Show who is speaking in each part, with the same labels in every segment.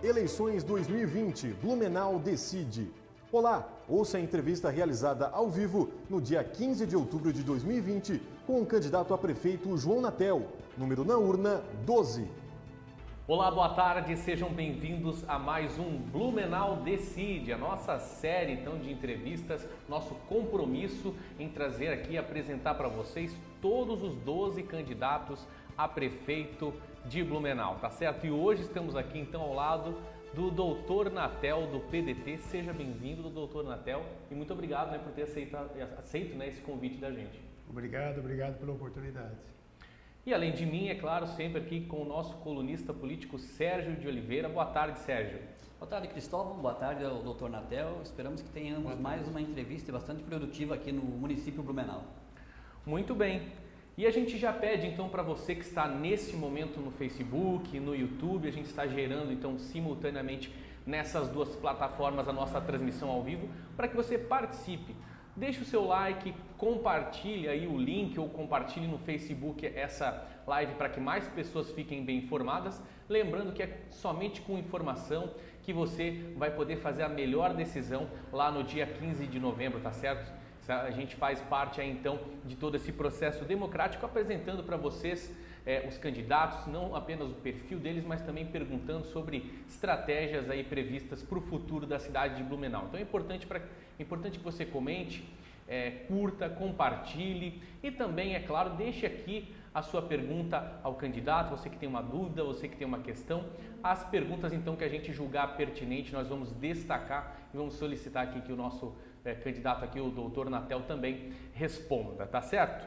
Speaker 1: Eleições 2020, Blumenau decide. Olá, ouça a entrevista realizada ao vivo no dia 15 de outubro de 2020 com o candidato a prefeito João Natel, número na urna 12.
Speaker 2: Olá, boa tarde, sejam bem-vindos a mais um Blumenau Decide, a nossa série então de entrevistas, nosso compromisso em trazer aqui e apresentar para vocês todos os 12 candidatos a prefeito de Blumenau, tá certo? E hoje estamos aqui então ao lado do Doutor Natel do PDT. Seja bem-vindo, Doutor Natel, e muito obrigado né, por ter aceito, aceito né, esse convite da gente.
Speaker 3: Obrigado, obrigado pela oportunidade.
Speaker 2: E além de mim, é claro, sempre aqui com o nosso colunista político Sérgio de Oliveira. Boa tarde, Sérgio.
Speaker 4: Boa tarde, Cristóvão. Boa tarde ao doutor Natel. Esperamos que tenhamos mais uma entrevista bastante produtiva aqui no município Blumenau.
Speaker 2: Muito bem. E a gente já pede então para você que está nesse momento no Facebook, no YouTube, a gente está gerando então simultaneamente nessas duas plataformas a nossa transmissão ao vivo, para que você participe. Deixe o seu like, compartilhe aí o link ou compartilhe no Facebook essa live para que mais pessoas fiquem bem informadas. Lembrando que é somente com informação que você vai poder fazer a melhor decisão lá no dia 15 de novembro, tá certo? A gente faz parte aí, então de todo esse processo democrático, apresentando para vocês é, os candidatos, não apenas o perfil deles, mas também perguntando sobre estratégias aí previstas para o futuro da cidade de Blumenau. Então é importante, pra, é importante que você comente, é, curta, compartilhe e também, é claro, deixe aqui a sua pergunta ao candidato, você que tem uma dúvida, você que tem uma questão. As perguntas então que a gente julgar pertinente, nós vamos destacar e vamos solicitar aqui que o nosso é, candidato aqui, o doutor Natel, também responda, tá certo?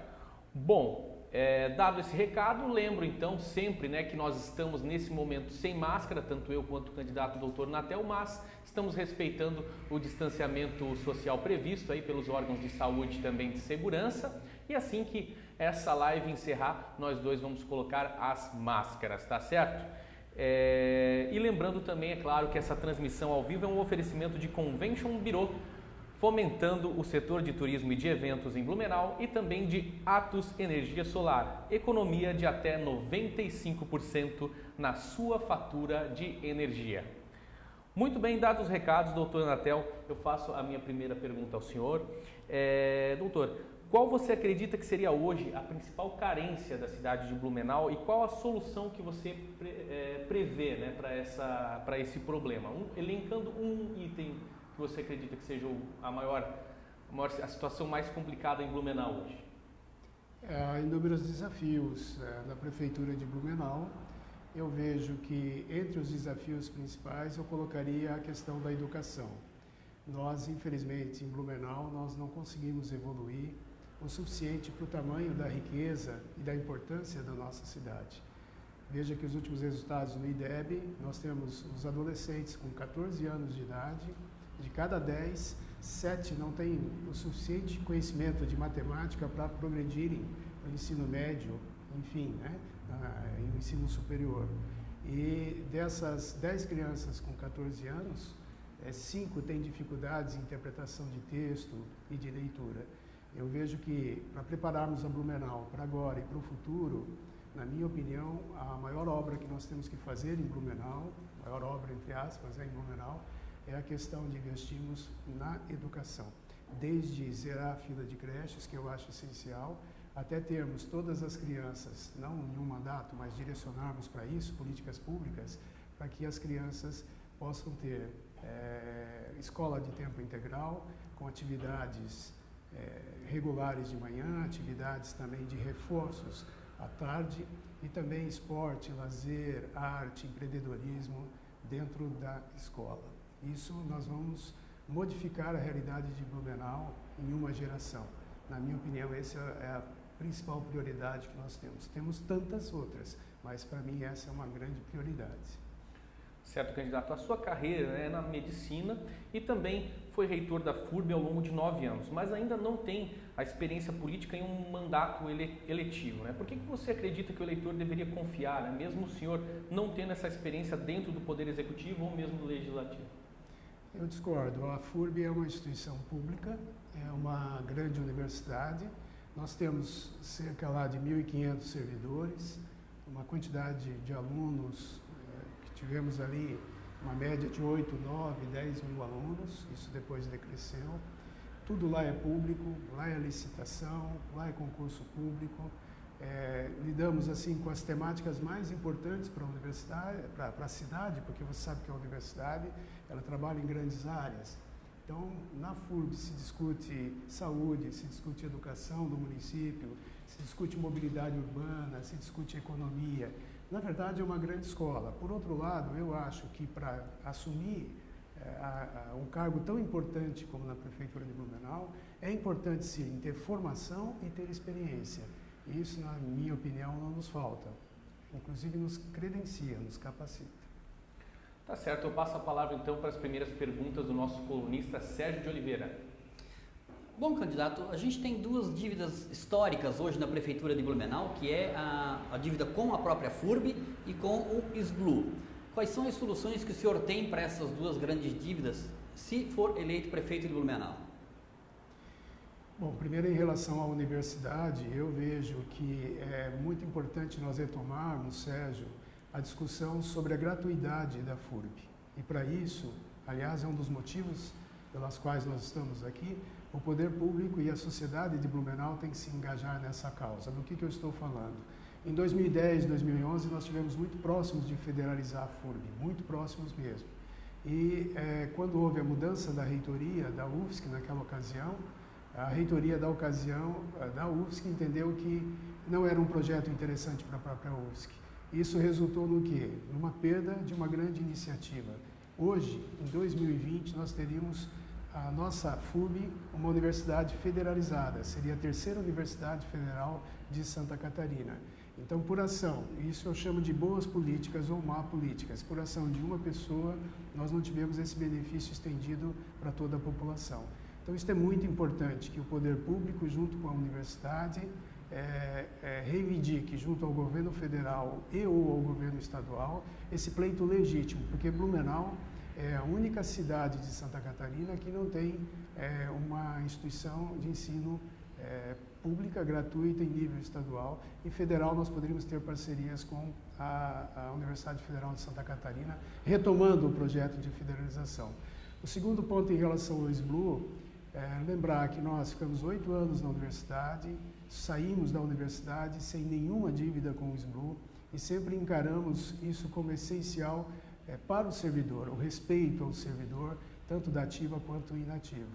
Speaker 2: Bom, é, dado esse recado, lembro então sempre né, que nós estamos nesse momento sem máscara, tanto eu quanto o candidato doutor Natel, mas estamos respeitando o distanciamento social previsto aí pelos órgãos de saúde também de segurança. E assim que essa live encerrar, nós dois vamos colocar as máscaras, tá certo? É, e lembrando também, é claro, que essa transmissão ao vivo é um oferecimento de Convention Bureau fomentando o setor de turismo e de eventos em Blumenau e também de Atos Energia Solar, economia de até 95% na sua fatura de energia. Muito bem, dados os recados, doutor Natel, eu faço a minha primeira pergunta ao senhor. É, doutor, qual você acredita que seria hoje a principal carência da cidade de Blumenau e qual a solução que você é, prevê né, para esse problema? Um, elencando um item você acredita que seja a maior, a, maior, a situação mais complicada em Blumenau hoje?
Speaker 3: Há inúmeros desafios é, na prefeitura de Blumenau. Eu vejo que entre os desafios principais eu colocaria a questão da educação. Nós, infelizmente, em Blumenau, nós não conseguimos evoluir o suficiente para o tamanho da riqueza e da importância da nossa cidade. Veja que os últimos resultados no IDEB, nós temos os adolescentes com 14 anos de idade de cada 10, 7 não têm o suficiente conhecimento de matemática para progredirem no ensino médio, enfim, né, no ensino superior. E dessas 10 crianças com 14 anos, 5 é, têm dificuldades em interpretação de texto e de leitura. Eu vejo que para prepararmos a Blumenau para agora e para o futuro, na minha opinião, a maior obra que nós temos que fazer em Blumenau, maior obra entre aspas, é em Blumenau, é a questão de investirmos na educação. Desde zerar a fila de creches, que eu acho essencial, até termos todas as crianças, não em um mandato, mas direcionarmos para isso políticas públicas, para que as crianças possam ter é, escola de tempo integral, com atividades é, regulares de manhã, atividades também de reforços à tarde e também esporte, lazer, arte, empreendedorismo dentro da escola. Isso nós vamos modificar a realidade de Blumenau em uma geração. Na minha opinião, essa é a principal prioridade que nós temos. Temos tantas outras, mas para mim essa é uma grande prioridade.
Speaker 2: Certo, candidato. A sua carreira é na medicina e também foi reitor da FURB ao longo de nove anos, mas ainda não tem a experiência política em um mandato eletivo. Né? Por que, que você acredita que o eleitor deveria confiar, né? mesmo o senhor não tendo essa experiência dentro do Poder Executivo ou mesmo do Legislativo?
Speaker 3: Eu discordo. A FURB é uma instituição pública, é uma grande universidade. Nós temos cerca lá de 1.500 servidores, uma quantidade de alunos eh, que tivemos ali uma média de 8, 9, 10 mil alunos, isso depois decresceu. Tudo lá é público, lá é licitação, lá é concurso público. É, lidamos assim com as temáticas mais importantes para a universidade, para a cidade, porque você sabe que a universidade ela trabalha em grandes áreas. Então, na FURB se discute saúde, se discute educação do município, se discute mobilidade urbana, se discute economia. Na verdade, é uma grande escola. Por outro lado, eu acho que para assumir é, a, a, um cargo tão importante como na Prefeitura de Blumenau, é importante sim ter formação e ter experiência. Isso, na minha opinião, não nos falta. Inclusive, nos credencia, nos capacita.
Speaker 2: Tá certo, eu passo a palavra então para as primeiras perguntas do nosso colunista Sérgio de Oliveira.
Speaker 4: Bom, candidato, a gente tem duas dívidas históricas hoje na Prefeitura de Blumenau, que é a, a dívida com a própria FURB e com o SBLU. Quais são as soluções que o senhor tem para essas duas grandes dívidas, se for eleito prefeito de Blumenau?
Speaker 3: Bom, primeiro em relação à universidade, eu vejo que é muito importante nós retomarmos, Sérgio, a discussão sobre a gratuidade da FURB. E para isso, aliás, é um dos motivos pelas quais nós estamos aqui, o poder público e a sociedade de Blumenau têm que se engajar nessa causa. Do que, que eu estou falando? Em 2010, 2011, nós tivemos muito próximos de federalizar a FURB, muito próximos mesmo. E é, quando houve a mudança da reitoria da UFSC naquela ocasião, a reitoria da ocasião, da UFSC, entendeu que não era um projeto interessante para a própria UFSC. Isso resultou no quê? Numa perda de uma grande iniciativa. Hoje, em 2020, nós teríamos a nossa FUB uma universidade federalizada, seria a terceira universidade federal de Santa Catarina. Então, por ação, isso eu chamo de boas políticas ou má políticas, por ação de uma pessoa, nós não tivemos esse benefício estendido para toda a população. Então, isso é muito importante que o poder público, junto com a universidade, é, é, reivindique junto ao governo federal e ou ao governo estadual esse pleito legítimo, porque Blumenau é a única cidade de Santa Catarina que não tem é, uma instituição de ensino é, pública gratuita em nível estadual e federal nós poderíamos ter parcerias com a, a Universidade Federal de Santa Catarina, retomando o projeto de federalização. O segundo ponto em relação ao SBLU é, lembrar que nós ficamos oito anos na universidade, saímos da universidade sem nenhuma dívida com o SBLU e sempre encaramos isso como essencial é, para o servidor, o respeito ao servidor, tanto da ativa quanto inativo.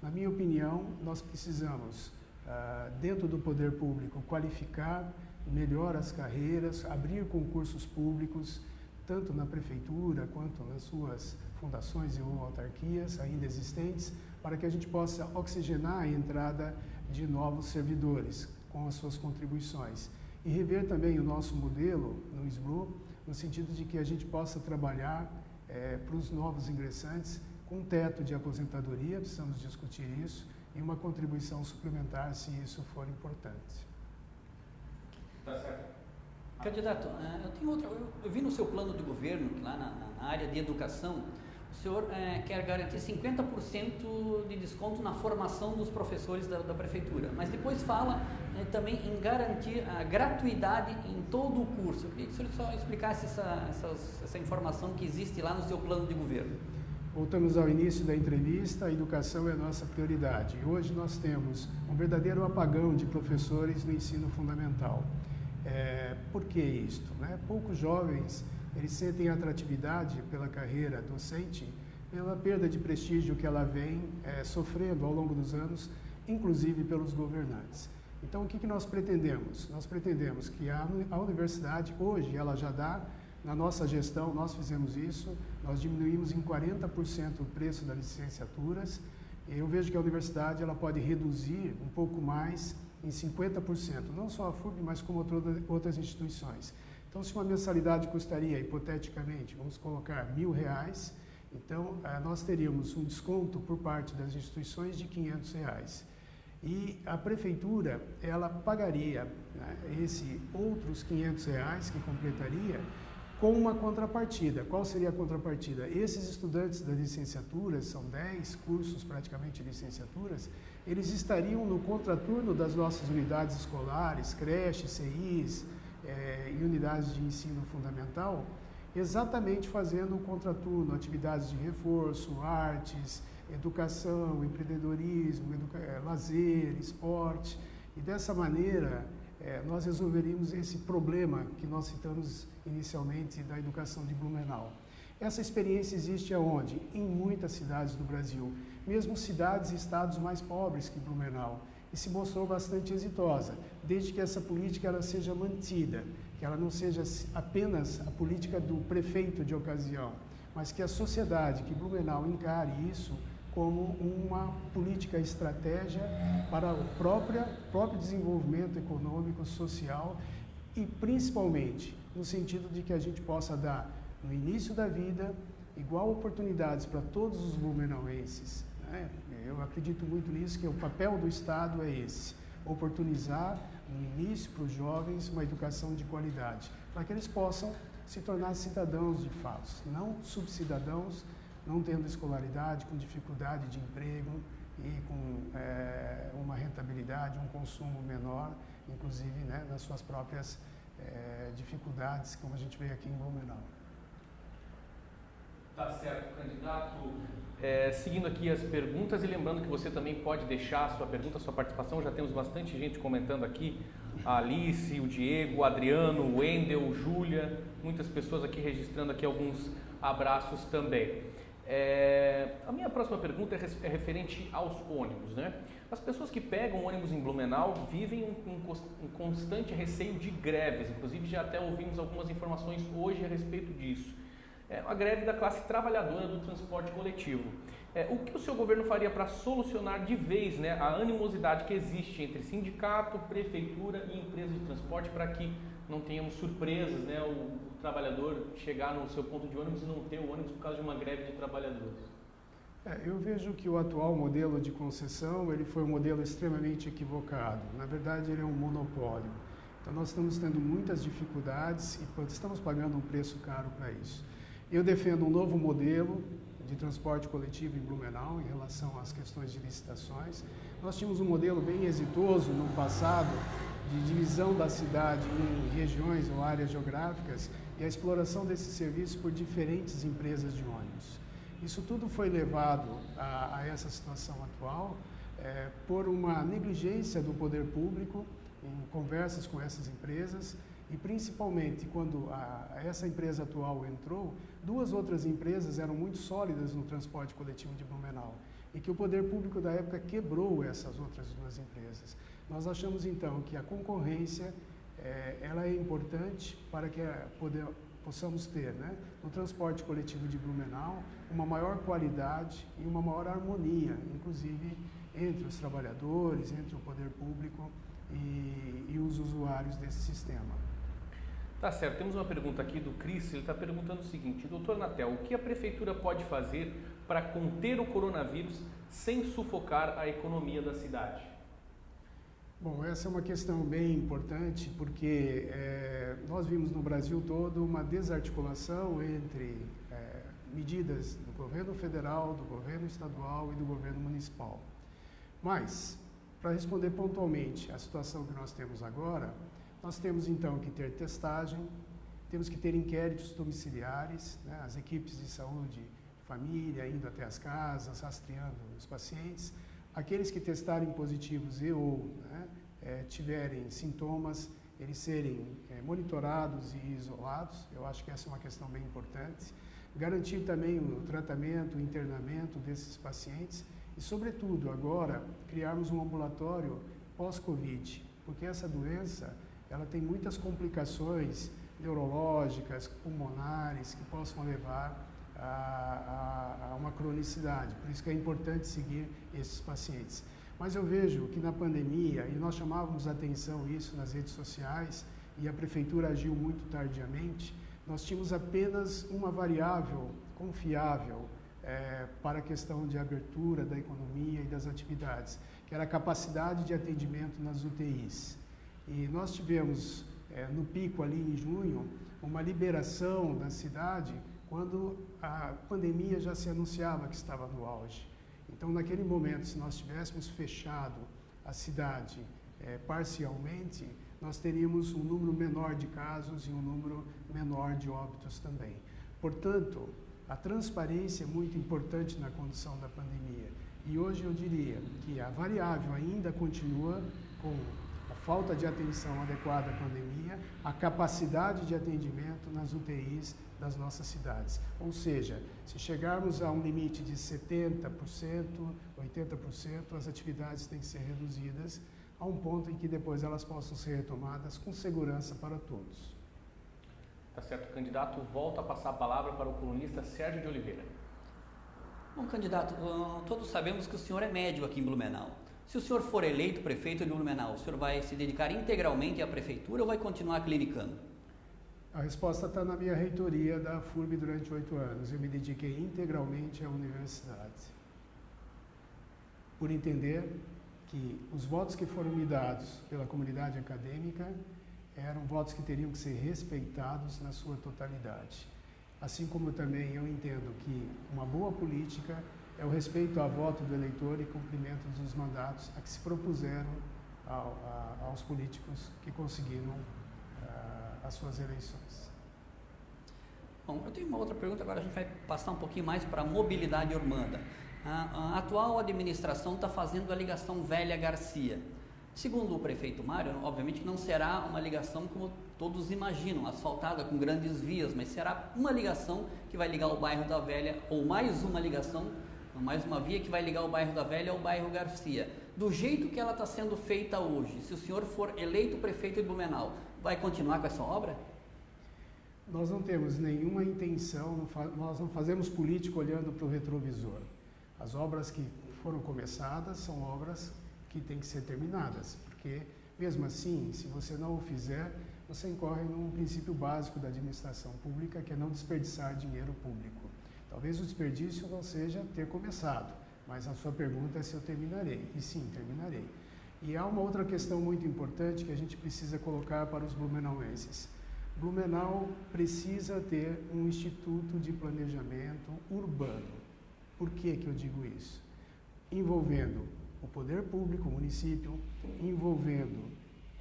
Speaker 3: Na minha opinião, nós precisamos, ah, dentro do poder público, qualificar melhor as carreiras, abrir concursos públicos, tanto na prefeitura quanto nas suas fundações ou autarquias ainda existentes, para que a gente possa oxigenar a entrada de novos servidores com as suas contribuições. E rever também o nosso modelo no SBRU, no sentido de que a gente possa trabalhar é, para os novos ingressantes com um teto de aposentadoria, precisamos discutir isso, e uma contribuição suplementar se isso for importante.
Speaker 4: Tá certo. Candidato, é, eu tenho outra. Eu vi no seu plano de governo, lá na, na área de educação, o senhor é, quer garantir 50% de desconto na formação dos professores da, da prefeitura, mas depois fala é, também em garantir a gratuidade em todo o curso. Eu queria que o senhor só explicasse essa, essa informação que existe lá no seu plano de governo.
Speaker 3: Voltamos ao início da entrevista, a educação é a nossa prioridade. Hoje nós temos um verdadeiro apagão de professores no ensino fundamental. É, por que isto? Né? Poucos jovens eles sentem atratividade pela carreira docente pela perda de prestígio que ela vem é, sofrendo ao longo dos anos, inclusive pelos governantes. Então, o que, que nós pretendemos? Nós pretendemos que a, a universidade, hoje, ela já dá, na nossa gestão, nós fizemos isso, nós diminuímos em 40% o preço das licenciaturas. Eu vejo que a universidade ela pode reduzir um pouco mais, em 50%, não só a FURB, mas como outras instituições. Então, se uma mensalidade custaria, hipoteticamente, vamos colocar mil reais, então eh, nós teríamos um desconto por parte das instituições de 500 reais. E a prefeitura, ela pagaria né, esse outros 500 reais que completaria com uma contrapartida. Qual seria a contrapartida? Esses estudantes das licenciaturas, são 10 cursos praticamente licenciaturas, eles estariam no contraturno das nossas unidades escolares, creches, CIs, é, e unidades de ensino fundamental, exatamente fazendo um contraturno, atividades de reforço, artes, educação, empreendedorismo, educa é, lazer, esporte. E dessa maneira, é, nós resolveríamos esse problema que nós citamos inicialmente da educação de Blumenau. Essa experiência existe aonde? Em muitas cidades do Brasil, mesmo cidades e estados mais pobres que Blumenau, e se mostrou bastante exitosa, desde que essa política ela seja mantida, que ela não seja apenas a política do prefeito de ocasião, mas que a sociedade, que Blumenau encare isso como uma política estratégia para o próprio, próprio desenvolvimento econômico, social e principalmente no sentido de que a gente possa dar no início da vida igual oportunidades para todos os blumenauenses. Né? Eu acredito muito nisso, que o papel do Estado é esse, oportunizar no início para os jovens uma educação de qualidade, para que eles possam se tornar cidadãos de fato, não subcidadãos, não tendo escolaridade, com dificuldade de emprego e com é, uma rentabilidade, um consumo menor, inclusive né, nas suas próprias é, dificuldades, como a gente vê aqui em Blumenau.
Speaker 2: Tá certo, candidato. É, seguindo aqui as perguntas e lembrando que você também pode deixar a sua pergunta, a sua participação. Já temos bastante gente comentando aqui. A Alice, o Diego, o Adriano, o Wendel, Júlia, muitas pessoas aqui registrando aqui alguns abraços também. É, a minha próxima pergunta é, é referente aos ônibus, né? As pessoas que pegam ônibus em Blumenau vivem um, um, um, constante receio de greves, inclusive já até ouvimos algumas informações hoje a respeito disso é a greve da classe trabalhadora do transporte coletivo. É, o que o seu governo faria para solucionar de vez né, a animosidade que existe entre sindicato, prefeitura e empresa de transporte para que não tenhamos surpresas, né, o, o, trabalhador chegar no seu ponto de ônibus e não ter o ônibus por causa de uma greve de trabalhadores?
Speaker 3: É, eu vejo que o atual modelo de concessão ele foi um modelo extremamente equivocado. Na verdade, ele é um monopólio. Então, nós estamos tendo muitas dificuldades e estamos pagando um preço caro para isso. Eu defendo um novo modelo de transporte coletivo em Blumenau em relação às questões de licitações. Nós tínhamos um modelo bem exitoso no passado de divisão da cidade em regiões ou áreas geográficas e a exploração desse serviço por diferentes empresas de ônibus. Isso tudo foi levado a, a essa situação atual é, por uma negligência do poder público em conversas com essas empresas e principalmente quando a, essa empresa atual entrou, duas outras empresas eram muito sólidas no transporte coletivo de Blumenau e que o poder público da época quebrou essas outras duas empresas. Nós achamos então que a concorrência é, ela é importante para que a, poder, possamos ter né, no transporte coletivo de Blumenau uma maior qualidade e uma maior harmonia, inclusive entre os trabalhadores, entre o poder público e, e os usuários desse sistema.
Speaker 2: Tá certo, temos uma pergunta aqui do Cris, ele está perguntando o seguinte, doutor Natel, o que a prefeitura pode fazer para conter o coronavírus sem sufocar a economia da cidade?
Speaker 3: Bom, essa é uma questão bem importante porque é, nós vimos no Brasil todo uma desarticulação entre é, medidas do governo federal, do governo estadual e do governo municipal. Mas, para responder pontualmente à situação que nós temos agora, nós temos então que ter testagem, temos que ter inquéritos domiciliares, né, as equipes de saúde, família, indo até as casas, rastreando os pacientes. Aqueles que testarem positivos e ou né, é, tiverem sintomas, eles serem é, monitorados e isolados. Eu acho que essa é uma questão bem importante. Garantir também o tratamento, o internamento desses pacientes e, sobretudo, agora, criarmos um ambulatório pós-Covid, porque essa doença ela tem muitas complicações neurológicas, pulmonares, que possam levar a, a, a, uma cronicidade. Por isso que é importante seguir esses pacientes. Mas eu vejo que na pandemia, e nós chamávamos atenção isso nas redes sociais, e a prefeitura agiu muito tardiamente, nós tínhamos apenas uma variável confiável é, para a questão de abertura da economia e das atividades, que era a capacidade de atendimento nas UTIs. E nós tivemos, é, no pico ali em junho, uma liberação da cidade quando a pandemia já se anunciava que estava no auge. Então, naquele momento, se nós tivéssemos fechado a cidade é, parcialmente, nós teríamos um número menor de casos e um número menor de óbitos também. Portanto, a transparência é muito importante na condição da pandemia. E hoje eu diria que a variável ainda continua com falta de atenção adequada à pandemia, a capacidade de atendimento nas UTIs das nossas cidades. Ou seja, se chegarmos a um limite de 70%, 80%, as atividades têm que ser reduzidas a um ponto em que depois elas possam ser retomadas com segurança para todos.
Speaker 2: Tá certo, candidato. Volta a passar a palavra para o colunista Sérgio de Oliveira.
Speaker 4: Bom, candidato, todos sabemos que o senhor é médico aqui em Blumenau. Se o senhor for eleito prefeito de Blumenau, o senhor vai se dedicar integralmente à prefeitura ou vai continuar clinicando?
Speaker 3: A resposta está na minha reitoria da FURB durante oito anos. Eu me dediquei integralmente à universidade. Por entender que os votos que foram me dados pela comunidade acadêmica eram votos que teriam que ser respeitados na sua totalidade. Assim como também eu entendo que uma boa política é o respeito ao voto do eleitor e cumprimento dos mandatos a que se propuseram ao, a, aos políticos que conseguiram uh, as suas eleições.
Speaker 4: Bom, eu tenho uma outra pergunta, agora a gente vai passar um pouquinho mais para a mobilidade urbana. A, a atual administração está fazendo a ligação Velha Garcia. Segundo o prefeito Mário, obviamente não será uma ligação como todos imaginam, asfaltada com grandes vias, mas será uma ligação que vai ligar o bairro da Velha, ou mais uma ligação, mais uma via que vai ligar o bairro da Velha ao bairro Garcia. Do jeito que ela está sendo feita hoje, se o senhor for eleito prefeito de Blumenau, vai continuar com essa obra?
Speaker 3: Nós não temos nenhuma intenção, nós não fazemos política olhando para o retrovisor. As obras que foram começadas são obras que têm que ser terminadas, porque mesmo assim, se você não o fizer, você incorre num princípio básico da administração pública, que é não desperdiçar dinheiro público. Talvez o desperdício não seja ter começado, mas a sua pergunta é se eu terminarei. E sim, terminarei. E há uma outra questão muito importante que a gente precisa colocar para os blumenauenses. Blumenau precisa ter um instituto de planejamento urbano. Por que, que eu digo isso? Envolvendo o poder público, o município, envolvendo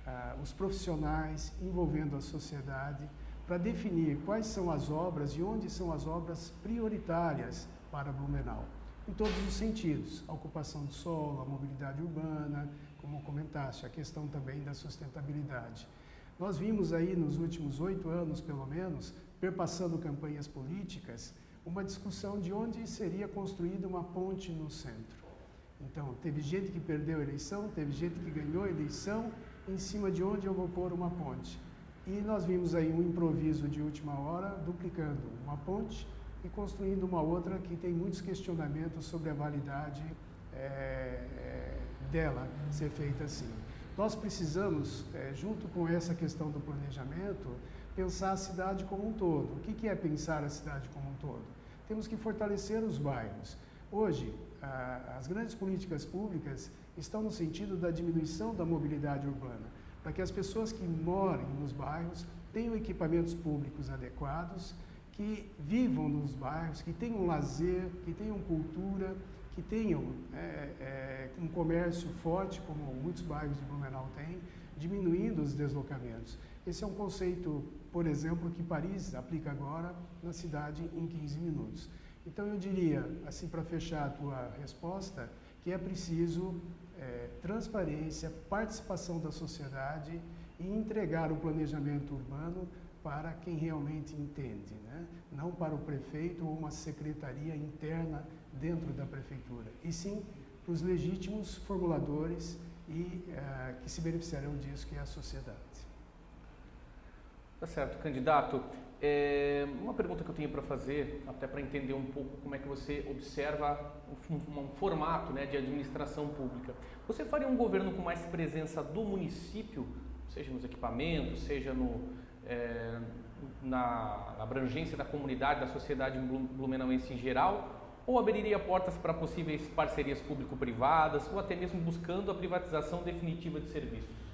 Speaker 3: ah, os profissionais, envolvendo a sociedade, para definir quais são as obras e onde são as obras prioritárias para Blumenau, em todos os sentidos, a ocupação do solo, a mobilidade urbana, como comentaste, a questão também da sustentabilidade. Nós vimos aí nos últimos oito anos, pelo menos, perpassando campanhas políticas, uma discussão de onde seria construída uma ponte no centro. Então, teve gente que perdeu a eleição, teve gente que ganhou a eleição, em cima de onde eu vou pôr uma ponte. E nós vimos aí um improviso de última hora, duplicando uma ponte e construindo uma outra que tem muitos questionamentos sobre a validade é, dela ser feita assim. Nós precisamos, é, junto com essa questão do planejamento, pensar a cidade como um todo. O que, que é pensar a cidade como um todo? Temos que fortalecer os bairros. Hoje, as grandes políticas públicas estão no sentido da diminuição da mobilidade urbana, para que as pessoas que moram nos bairros tenham equipamentos públicos adequados, que vivam nos bairros, que tenham lazer, que tenham cultura, que tenham é, é, um comércio forte, como muitos bairros de Blumenau têm, diminuindo os deslocamentos. Esse é um conceito, por exemplo, que Paris aplica agora na cidade em 15 minutos. Então eu diria, assim para fechar a tua resposta, que é preciso é, transparência, participação da sociedade e entregar o planejamento urbano para quem realmente entende, né? não para o prefeito ou uma secretaria interna dentro da prefeitura, e sim para os legítimos formuladores e é, que se beneficiarão disso, que é a sociedade.
Speaker 2: Tá certo, candidato. É, uma pergunta que eu tenho para fazer, até para entender um pouco como é que você observa um, formato né, de administração pública. Você faria um governo com mais presença do município, seja nos equipamentos, seja no, é, na, na abrangência da comunidade, da sociedade blumenauense em geral, ou abriria portas para possíveis parcerias público-privadas, ou até mesmo buscando a privatização definitiva de serviços?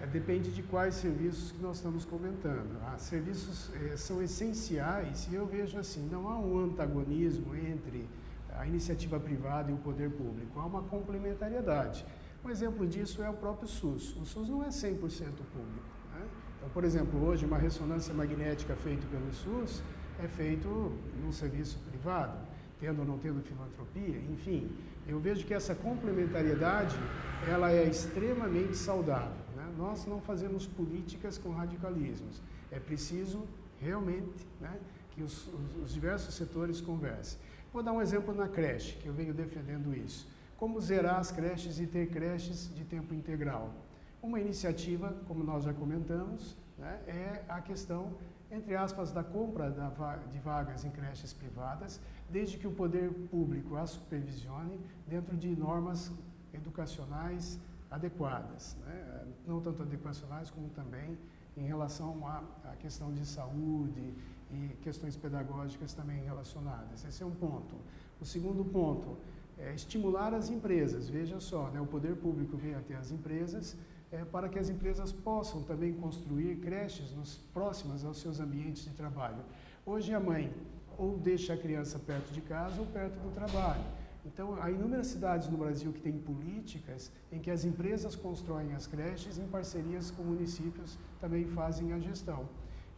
Speaker 3: É, depende de quais serviços que nós estamos comentando. Ah, serviços eh, são essenciais e eu vejo assim, não há um antagonismo entre a iniciativa privada e o poder público, há uma complementariedade. Um exemplo disso é o próprio SUS. O SUS não é 100% público. Né? Então, por exemplo, hoje uma ressonância magnética feita pelo SUS é feito num serviço privado, tendo ou não tendo filantropia, enfim. Eu vejo que essa complementariedade ela é extremamente saudável. Nós não fazemos políticas com radicalismos. É preciso realmente né, que os, os, os diversos setores conversem. Vou dar um exemplo na creche, que eu venho defendendo isso. Como zerar as creches e ter creches de tempo integral? Uma iniciativa, como nós já comentamos, né, é a questão, entre aspas, da compra de vagas em creches privadas, desde que o poder público a supervisione dentro de normas educacionais adequadas, né? não tanto educacionais como também em relação à, à questão de saúde e questões pedagógicas também relacionadas. Esse é um ponto. O segundo ponto é estimular as empresas. Veja só, né, o poder público vem até as empresas é, para que as empresas possam também construir creches nos, próximas aos seus ambientes de trabalho. Hoje a mãe ou deixa a criança perto de casa ou perto do trabalho. Então, há inúmeras cidades no Brasil que têm políticas em que as empresas constroem as creches em parcerias com municípios também fazem a gestão.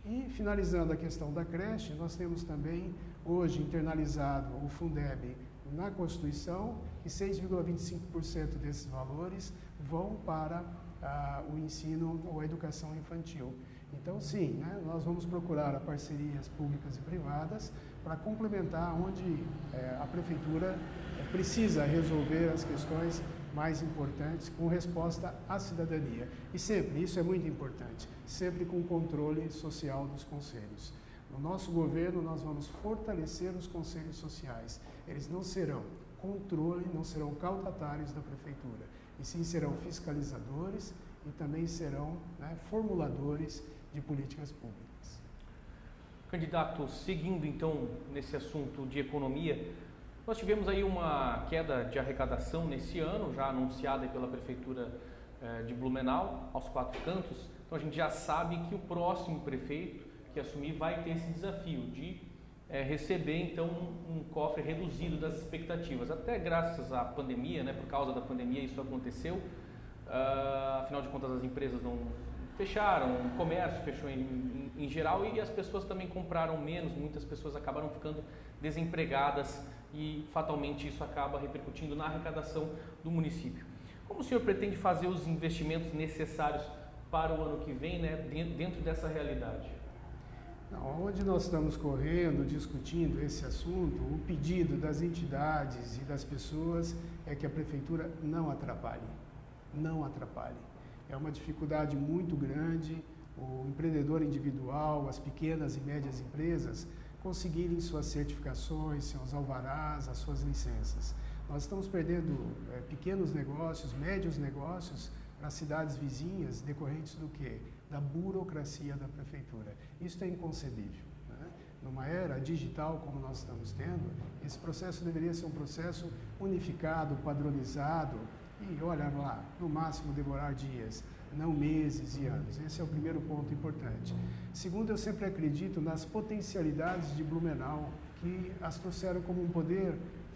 Speaker 3: E, finalizando a questão da creche, nós temos também, hoje, internalizado o Fundeb na Constituição e 6,25% desses valores vão para ah, o ensino ou a educação infantil. Então, sim, né, nós vamos procurar parcerias públicas e privadas para complementar onde é, a prefeitura é, precisa resolver as questões mais importantes com resposta à cidadania. E sempre, isso é muito importante, sempre com controle social dos conselhos. No nosso governo, nós vamos fortalecer os conselhos sociais. Eles não serão controle, não serão caudatários da prefeitura e sim serão fiscalizadores e também serão né, formuladores de políticas públicas.
Speaker 2: Candidato, seguindo então nesse assunto de economia, nós tivemos aí uma queda de arrecadação nesse ano, já anunciada pela Prefeitura eh, de Blumenau, aos quatro cantos. Então a gente já sabe que o próximo prefeito que assumir vai ter esse desafio de é, receber então um, cofre reduzido das expectativas. Até graças à pandemia, né, por causa da pandemia isso aconteceu. Uh, afinal de contas as empresas não fecharam, o comércio fechou em, em, em, geral e as pessoas também compraram menos. Muitas pessoas acabaram ficando desempregadas e fatalmente isso acaba repercutindo na arrecadação do município. Como o senhor pretende fazer os investimentos necessários para o ano que vem, né, dentro dessa realidade?
Speaker 3: Onde nós estamos correndo, discutindo esse assunto, o pedido das entidades e das pessoas é que a prefeitura não atrapalhe, não atrapalhe. É uma dificuldade muito grande o empreendedor individual, as pequenas e médias empresas conseguirem suas certificações, seus alvarás, as suas licenças. Nós estamos perdendo é, pequenos negócios, médios negócios para cidades vizinhas decorrentes do quê? da burocracia da prefeitura. Isso é inconcebível. Né? Numa era digital como nós estamos tendo, esse processo deveria ser um processo unificado, padronizado e, olha lá, no máximo demorar dias, não meses e anos. Esse é o primeiro ponto importante. Segundo, eu sempre acredito nas potencialidades de Blumenau, que as trouxeram como um poder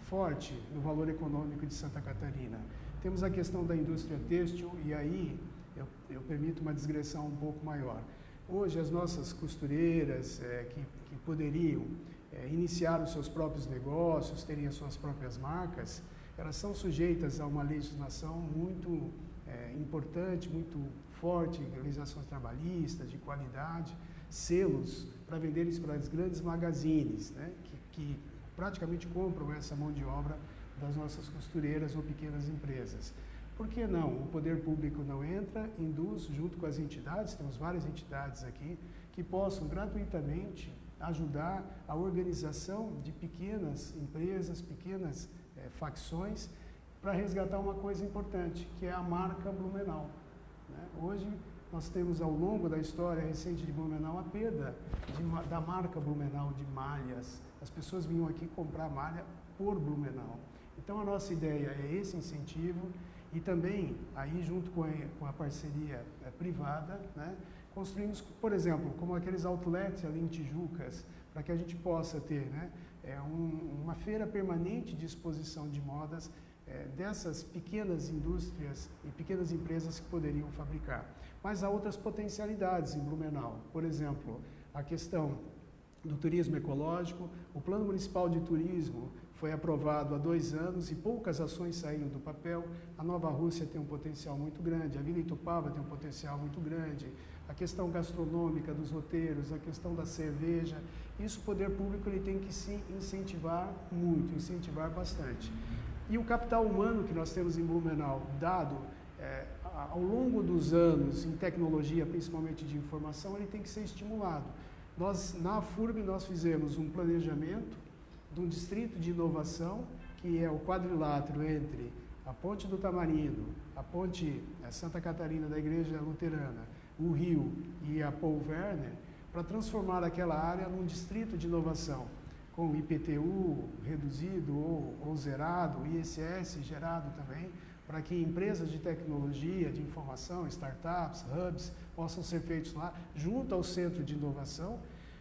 Speaker 3: forte no valor econômico de Santa Catarina. Temos a questão da indústria têxtil e aí eu, eu permito uma digressão um pouco maior. Hoje, as nossas costureiras é, que, que, poderiam é, iniciar os seus próprios negócios, terem as suas próprias marcas, elas são sujeitas a uma legislação muito é, importante, muito forte, legislações trabalhistas, de qualidade, selos para venderem para as grandes magazines, né, que, que praticamente compram essa mão de obra das nossas costureiras ou pequenas empresas. Por que não? O poder público não entra, induz junto com as entidades, temos várias entidades aqui, que possam gratuitamente ajudar a organização de pequenas empresas, pequenas é, facções, para resgatar uma coisa importante, que é a marca Blumenau. Né? Hoje, nós temos ao longo da história recente de Blumenau a perda de, da marca Blumenau de malhas. As pessoas vinham aqui comprar malha por Blumenau. Então, a nossa ideia é esse incentivo e também, aí junto com a, com a parceria é, privada, né, construímos, por exemplo, como aqueles outlets ali em Tijucas, para que a gente possa ter né, é, um, uma feira permanente de exposição de modas é, dessas pequenas indústrias e pequenas empresas que poderiam fabricar. Mas há outras potencialidades em Blumenau. Por exemplo, a questão do turismo ecológico. O Plano Municipal de Turismo foi aprovado há dois anos e poucas ações saíram do papel. A Nova Rússia tem um potencial muito grande, a Vila Itupava tem um potencial muito grande, a questão gastronômica dos roteiros, a questão da cerveja. Isso o poder público ele tem que se incentivar muito, incentivar bastante. E o capital humano que nós temos em Blumenau, dado é, ao longo dos anos em tecnologia, principalmente de informação, ele tem que ser estimulado. Nós, na FURB, nós fizemos um planejamento de um distrito de inovação, que é o quadrilátero entre a Ponte do Tamarindo, a Ponte a Santa Catarina da Igreja Luterana, o Rio e a Paul Werner, para transformar aquela área num distrito de inovação, com IPTU reduzido ou, ou zerado, ISS gerado também, para que empresas de tecnologia, de informação, startups, hubs, possam ser feitos lá, junto ao centro de inovação.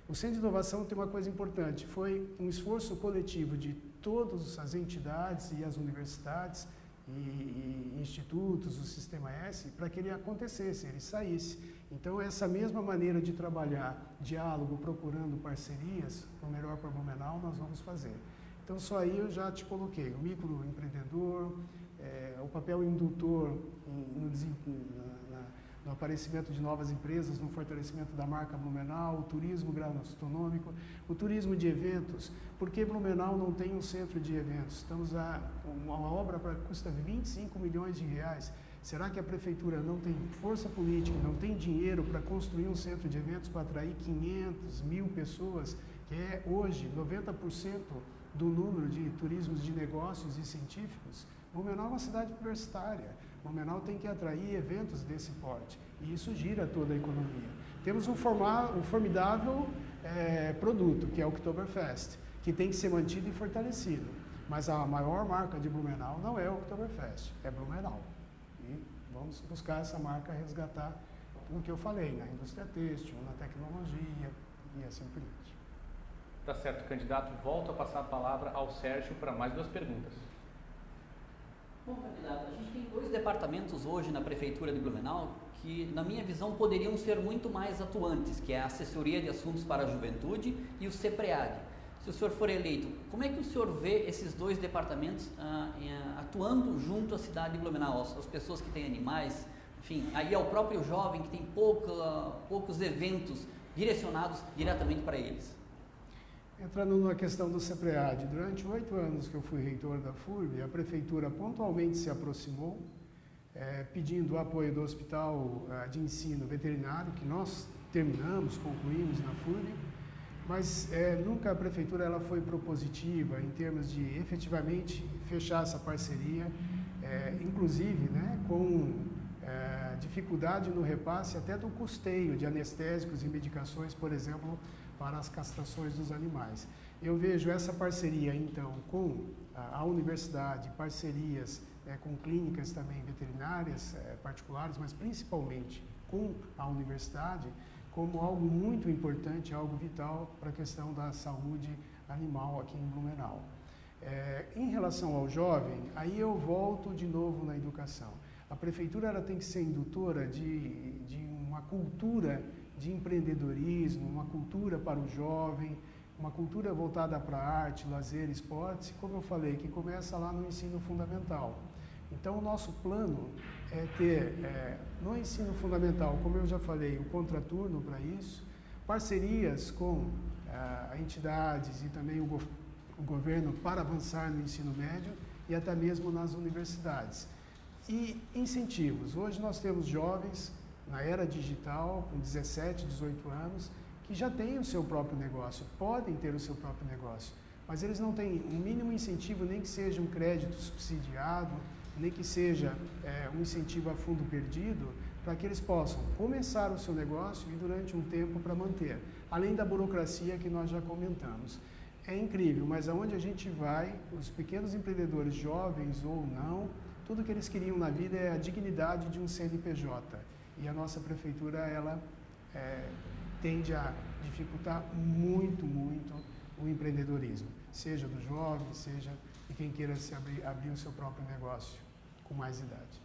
Speaker 3: O centro de inovação tem uma coisa importante, foi um esforço coletivo de todas as entidades e as universidades e, e institutos do Sistema S para que ele acontecesse, ele saísse. Então, essa mesma maneira de trabalhar, diálogo, procurando parcerias, o melhor para Blumenau, nós vamos fazer. Então, só aí eu já te coloquei o microempreendedor, é, o papel indutor no, no, aparecimento de novas empresas, no fortalecimento da marca Blumenau, o turismo gastronômico, o turismo de eventos. Por que Blumenau não tem um centro de eventos? Estamos a uma obra para custa 25 milhões de reais. Será que a prefeitura não tem força política, não tem dinheiro para construir um centro de eventos para atrair 500 mil pessoas, que é hoje 90% do número de turismos de negócios e científicos? Blumenau é uma cidade universitária. Blumenau tem que atrair eventos desse porte. E isso gira toda a economia. Temos um, formar, um formidável é, produto, que é o Oktoberfest, que tem que ser mantido e fortalecido. Mas a maior marca de Blumenau não é o Oktoberfest, é Blumenau. E vamos buscar essa marca resgatar tudo que eu falei, na indústria têxtil, na tecnologia e assim por diante.
Speaker 2: Tá certo, candidato. Volto a passar a palavra ao Sérgio para mais duas perguntas.
Speaker 4: Bom, candidato, a gente tem dois departamentos hoje na Prefeitura de Blumenau que, na minha visão, poderiam ser muito mais atuantes, que é a Assessoria de Assuntos para a Juventude e o CEPREAD. Se o senhor for eleito, como é que o senhor vê esses dois departamentos ah, em, atuando junto à cidade de Blumenau, as, as, pessoas que têm animais, enfim, aí ao próprio jovem que tem pouca, poucos eventos direcionados diretamente para eles?
Speaker 3: Entrando na questão do CEPREAD, durante oito anos que eu fui reitor da FURB, a prefeitura pontualmente se aproximou, é, pedindo o apoio do Hospital é, de Ensino Veterinário, que nós terminamos, concluímos na FURB, mas é, nunca a prefeitura ela foi propositiva em termos de efetivamente fechar essa parceria, inclusive né, com dificuldade no repasse até do custeio de anestésicos e medicações, por exemplo, para as castrações dos animais. Eu vejo essa parceria, então, com a, universidade, parcerias é, com clínicas também veterinárias é, particulares, mas principalmente com a universidade, como algo muito importante, algo vital para a questão da saúde animal aqui em Blumenau. É, em relação ao jovem, aí eu volto de novo na educação. A prefeitura ela tem que ser indutora de, de uma cultura de empreendedorismo, uma cultura para o jovem, uma cultura voltada para arte, lazer, esportes, como eu falei, que começa lá no ensino fundamental. Então, o nosso plano é ter, é, no ensino fundamental, como eu já falei, o contraturno para isso, parcerias com é, entidades e também o, go o governo para avançar no ensino médio e até mesmo nas universidades. E incentivos. Hoje nós temos jovens na era digital, com 17, 18 anos, que já têm o seu próprio negócio, podem ter o seu próprio negócio, mas eles não têm um mínimo incentivo, nem que seja um crédito subsidiado, nem que seja é, um incentivo a fundo perdido, para que eles possam começar o seu negócio e durante um tempo para manter, além da burocracia que nós já comentamos. É incrível, mas aonde a gente vai, os pequenos empreendedores, jovens ou não, tudo que eles queriam na vida é a dignidade de um CNPJ e a nossa prefeitura ela é, tende a dificultar muito, muito o empreendedorismo, seja do jovem, seja e quem queira se abrir, abrir o seu próprio negócio com mais idade.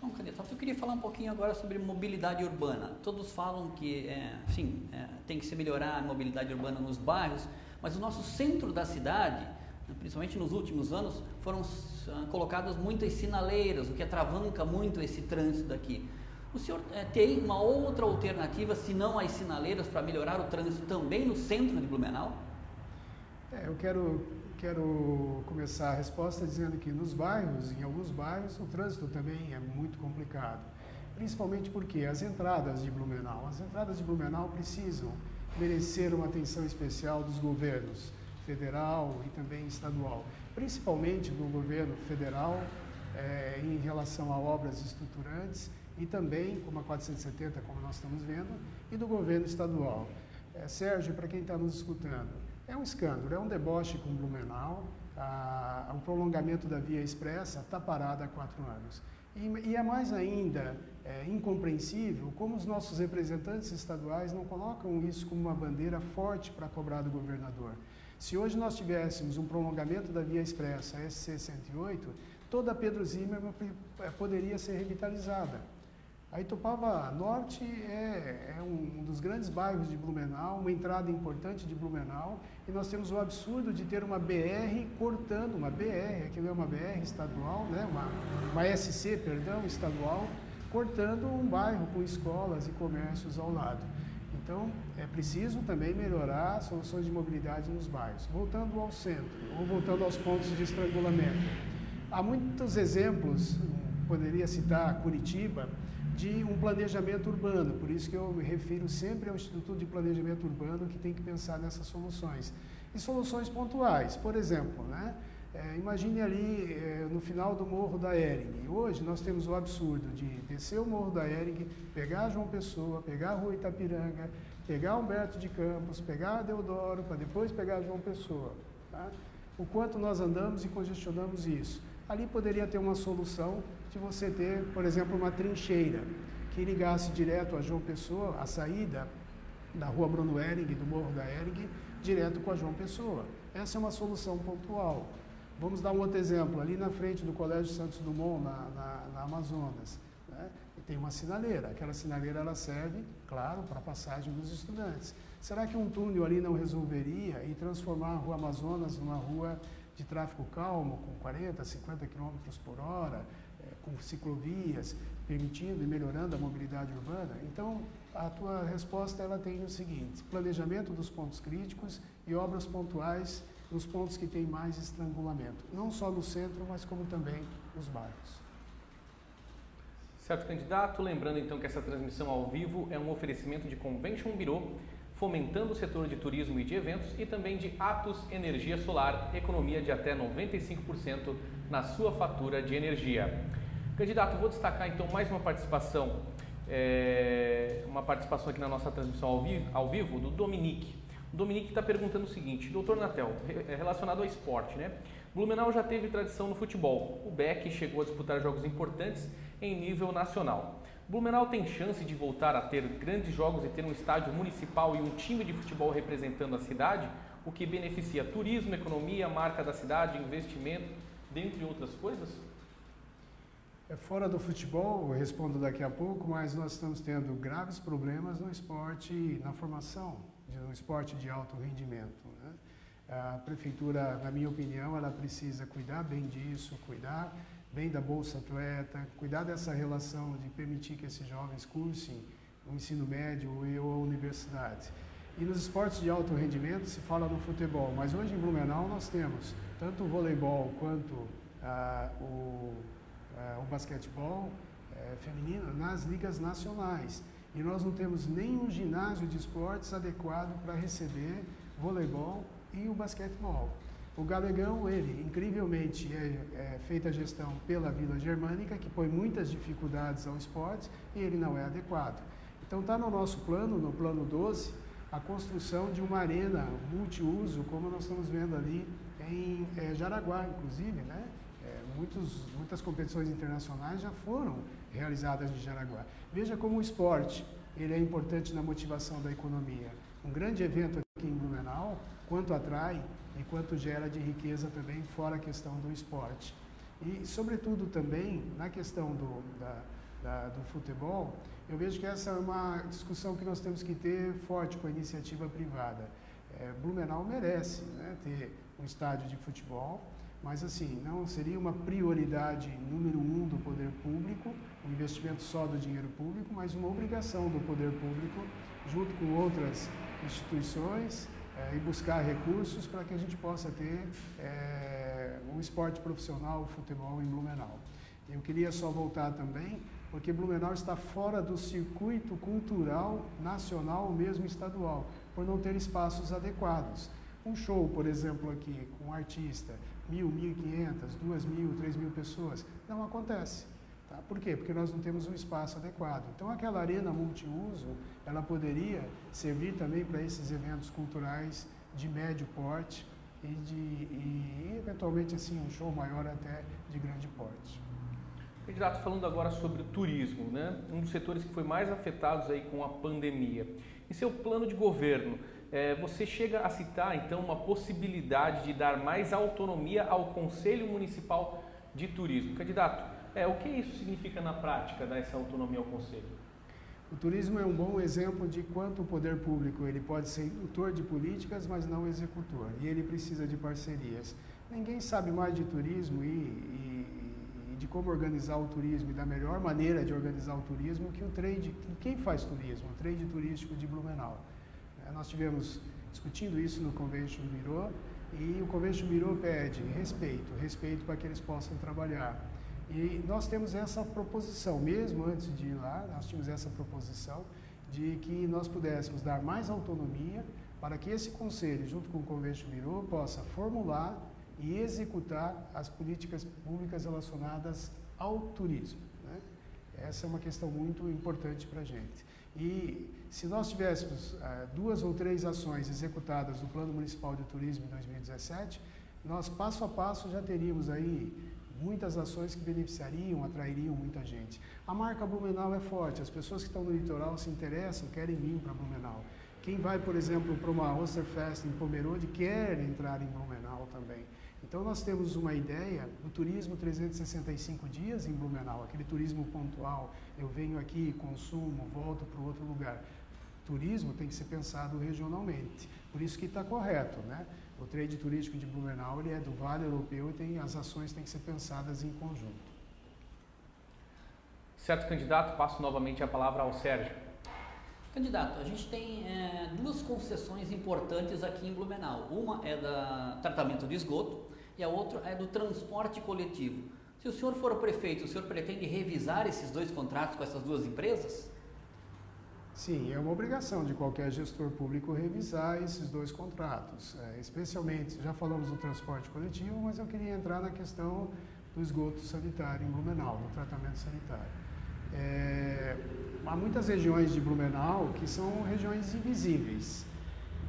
Speaker 4: Bom, candidato, eu queria falar um pouquinho agora sobre mobilidade urbana. Todos falam que, é, sim, é, tem que se melhorar a mobilidade urbana nos bairros, mas o nosso centro da cidade, principalmente nos últimos anos, foram ah, colocadas muitas sinaleiras, o que atravanca muito esse trânsito daqui. O senhor é, tem uma outra alternativa, se não as sinaleiras, para melhorar o trânsito também no centro de Blumenau?
Speaker 3: É, eu quero, quero começar a resposta dizendo que nos bairros, em alguns bairros, o trânsito também é muito complicado. Principalmente porque as entradas de Blumenau, as entradas de Blumenau precisam merecer uma atenção especial dos governos federal e também estadual, principalmente do governo federal é, em relação a obras estruturantes e também, como a 470, como nós estamos vendo, e do governo estadual. É, Sérgio, para quem está nos escutando, é um escândalo, é um deboche com Blumenau, o prolongamento da via expressa está parado há quatro anos. E, e é mais ainda é, incompreensível como os nossos representantes estaduais não colocam isso como uma bandeira forte para cobrar do governador. Se hoje nós tivéssemos um prolongamento da via expressa SC-108, toda Pedro Zimmermann poderia ser revitalizada. A Itupava Norte é, é, um dos grandes bairros de Blumenau, uma entrada importante de Blumenau, e nós temos o absurdo de ter uma BR cortando, uma BR, aquilo é uma BR estadual, né? uma, uma SC, perdão, estadual, cortando um bairro com escolas e comércios ao lado. Então, é preciso também melhorar soluções de mobilidade nos bairros. Voltando ao centro, ou voltando aos pontos de estrangulamento. Há muitos exemplos, poderia citar Curitiba, de um planejamento urbano. Por isso que eu me refiro sempre ao Instituto de Planejamento Urbano que tem que pensar nessas soluções. E soluções pontuais, por exemplo, né? É, imagine ali é, no final do Morro da Ering. Hoje nós temos o absurdo de descer o Morro da Ering, pegar João Pessoa, pegar a Rua Itapiranga, pegar Humberto de Campos, pegar Deodoro, para depois pegar João Pessoa. Tá? O quanto nós andamos e congestionamos isso. Ali poderia ter uma solução de você ter, por exemplo, uma trincheira que ligasse direto a João Pessoa, a saída da rua Bruno Ering, do Morro da Ering, direto com a João Pessoa. Essa é uma solução pontual. Vamos dar um outro exemplo, ali na frente do Colégio Santos Dumont, na, na, na Amazonas, né? tem uma sinaleira. Aquela sinaleira ela serve, claro, para a passagem dos estudantes. Será que um túnel ali não resolveria e transformar a Rua Amazonas numa rua de tráfego calmo, com 40, 50 km por hora, com ciclovias, permitindo e melhorando a mobilidade urbana? Então, a tua resposta ela tem o seguinte: planejamento dos pontos críticos e obras pontuais nos pontos que têm mais estrangulamento, não só no centro, mas como também nos bairros.
Speaker 2: Certo, candidato. Lembrando então que essa transmissão ao vivo é um oferecimento de Convention Bureau, fomentando o setor de turismo e de eventos, e também de Atos Energia Solar, economia de até 95% na sua fatura de energia. Candidato, vou destacar então mais uma participação, é, uma participação aqui na nossa transmissão ao vivo, ao vivo do Dominique. Dominique está perguntando o seguinte, doutor Natel, é relacionado ao esporte, né? Blumenau já teve tradição no futebol. O Beck chegou a disputar jogos importantes em nível nacional. Blumenau tem chance de voltar a ter grandes jogos e ter um estádio municipal e um time de futebol representando a cidade, o que beneficia turismo, economia, marca da cidade, investimento, dentre outras coisas?
Speaker 3: É fora do futebol, respondo daqui a pouco, mas nós estamos tendo graves problemas no esporte, na formação, no esporte de alto rendimento. Né? A prefeitura, na minha opinião, ela precisa cuidar bem disso, cuidar bem da Bolsa Atleta, cuidar dessa relação de permitir que esses jovens cursem o ensino médio ou a universidade. E nos esportes de alto rendimento se fala no futebol, mas hoje em Blumenau nós temos tanto o voleibol quanto ah, o é, o basquetebol é, feminino nas ligas nacionais. E nós não temos nenhum ginásio de esportes adequado para receber voleibol e o basquetebol. O Galegão, ele, incrivelmente, é, é, feita a gestão pela Vila Germânica, que põe muitas dificuldades ao esporte e ele não é adequado. Então está no nosso plano, no plano 12, a construção de uma arena multiuso, como nós estamos vendo ali em é, Jaraguá, inclusive, né? muitos, muitas competições internacionais já foram realizadas em Jaraguá. Veja como o esporte ele é importante na motivação da economia. um grande evento aqui em Blumenau, quanto atrai e quanto gera de riqueza também, fora a questão do esporte. E, sobretudo, também na questão do, da, da, do futebol, eu vejo que essa é uma discussão que nós temos que ter forte com a iniciativa privada. É, Blumenau merece né, ter um estádio de futebol, mas assim, não seria uma prioridade número um do poder público, o um investimento só do dinheiro público, mas uma obrigação do poder público, junto com outras instituições, é, e buscar recursos para que a gente possa ter é, um esporte profissional, futebol em Blumenau. Eu queria só voltar também, porque Blumenau está fora do circuito cultural nacional ou mesmo estadual, por não ter espaços adequados. Um show, por exemplo, aqui, com um artista, mil, mil e quinhentas, duas mil, três mil pessoas, não acontece. Tá? Por quê? Porque nós não temos um espaço adequado. Então, aquela arena multiuso, ela poderia servir também para esses eventos culturais de médio porte e, de, e, eventualmente, assim, um show maior até de grande porte.
Speaker 2: Candidato, falando agora sobre turismo, né? um dos setores que foi mais afetados aí com a pandemia. Em seu plano de governo, é, você chega a citar então uma possibilidade de dar mais autonomia ao Conselho Municipal de Turismo. Candidato, é, o que isso significa na prática, dar essa autonomia ao Conselho?
Speaker 3: O turismo é um bom exemplo de quanto o poder público ele pode ser indutor de políticas, mas não executor. E ele precisa de parcerias. Ninguém sabe mais de turismo e, e, e de como organizar o turismo e da melhor maneira de organizar o turismo que o trade, quem faz turismo, o trade turístico de Blumenau. Nós tivemos discutindo isso no Convention Bureau e o Convention Bureau pede respeito, respeito para que eles possam trabalhar. E nós temos essa proposição, mesmo antes de ir lá, nós tínhamos essa proposição de que nós pudéssemos dar mais autonomia para que esse conselho, junto com o Convention Bureau, possa formular e executar as políticas públicas relacionadas ao turismo. Né? Essa é uma questão muito importante para a gente. E se nós tivéssemos ah, duas ou três ações executadas no Plano Municipal de Turismo em 2017, nós passo a passo já teríamos aí muitas ações que beneficiariam, atrairiam muita gente. A marca Blumenau é forte, as pessoas que estão no litoral se interessam, querem vir para Blumenau. Quem vai, por exemplo, para uma Osterfest em Pomerode quer entrar em Blumenau também. Então nós temos uma ideia do turismo 365 dias em Blumenau, aquele turismo pontual. Eu venho aqui, consumo, volto para outro lugar. Turismo tem que ser pensado regionalmente. Por isso que está correto, né? O trade turístico de Blumenau ele é do Vale Europeu e tem, as ações têm que ser pensadas em conjunto.
Speaker 2: Certo, candidato. Passo novamente a palavra ao Sérgio.
Speaker 4: Candidato, a gente tem é, duas concessões importantes aqui em Blumenau. Uma é da tratamento de esgoto e a outra é do transporte coletivo. Se o senhor for o prefeito, o senhor pretende revisar esses dois contratos com essas duas empresas?
Speaker 3: Sim, é uma obrigação de qualquer gestor público revisar esses dois contratos, é, especialmente, já falamos do transporte coletivo, mas eu queria entrar na questão do esgoto sanitário em Blumenau, do tratamento sanitário. É, há muitas regiões de Blumenau que são regiões invisíveis.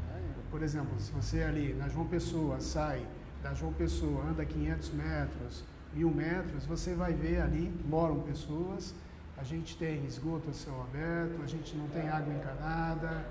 Speaker 3: Né? Por exemplo, se você ali na João Pessoa sai da João Pessoa, anda 500 metros, mil metros, você vai ver ali moram pessoas, a gente tem esgoto a céu aberto, a gente não tem água encanada,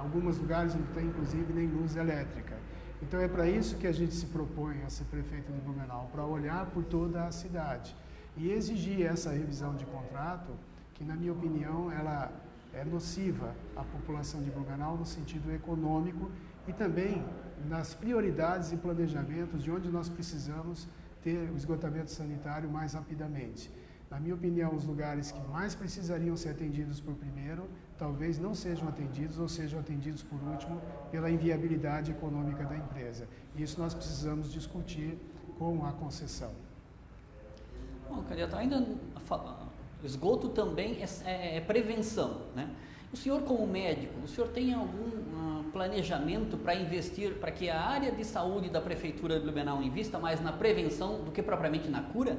Speaker 3: alguns lugares não tem inclusive nem luz elétrica. Então é para isso que a gente se propõe a ser prefeito de Blumenau, para olhar por toda a cidade e exigir essa revisão de contrato, que na minha opinião ela é nociva à população de Blumenau no sentido econômico e também nas prioridades e planejamentos de onde nós precisamos ter o esgotamento sanitário mais rapidamente. Na minha opinião, os lugares que mais precisariam ser atendidos por primeiro, talvez não sejam atendidos ou sejam atendidos por último pela inviabilidade econômica da empresa. Isso nós precisamos discutir com a concessão.
Speaker 4: Bom, candidato, ainda esgoto também é, é, é prevenção, né? O senhor, como médico, o senhor tem algum uh, planejamento para investir, para que a área de saúde da Prefeitura de Blumenau invista mais na prevenção do que propriamente na cura?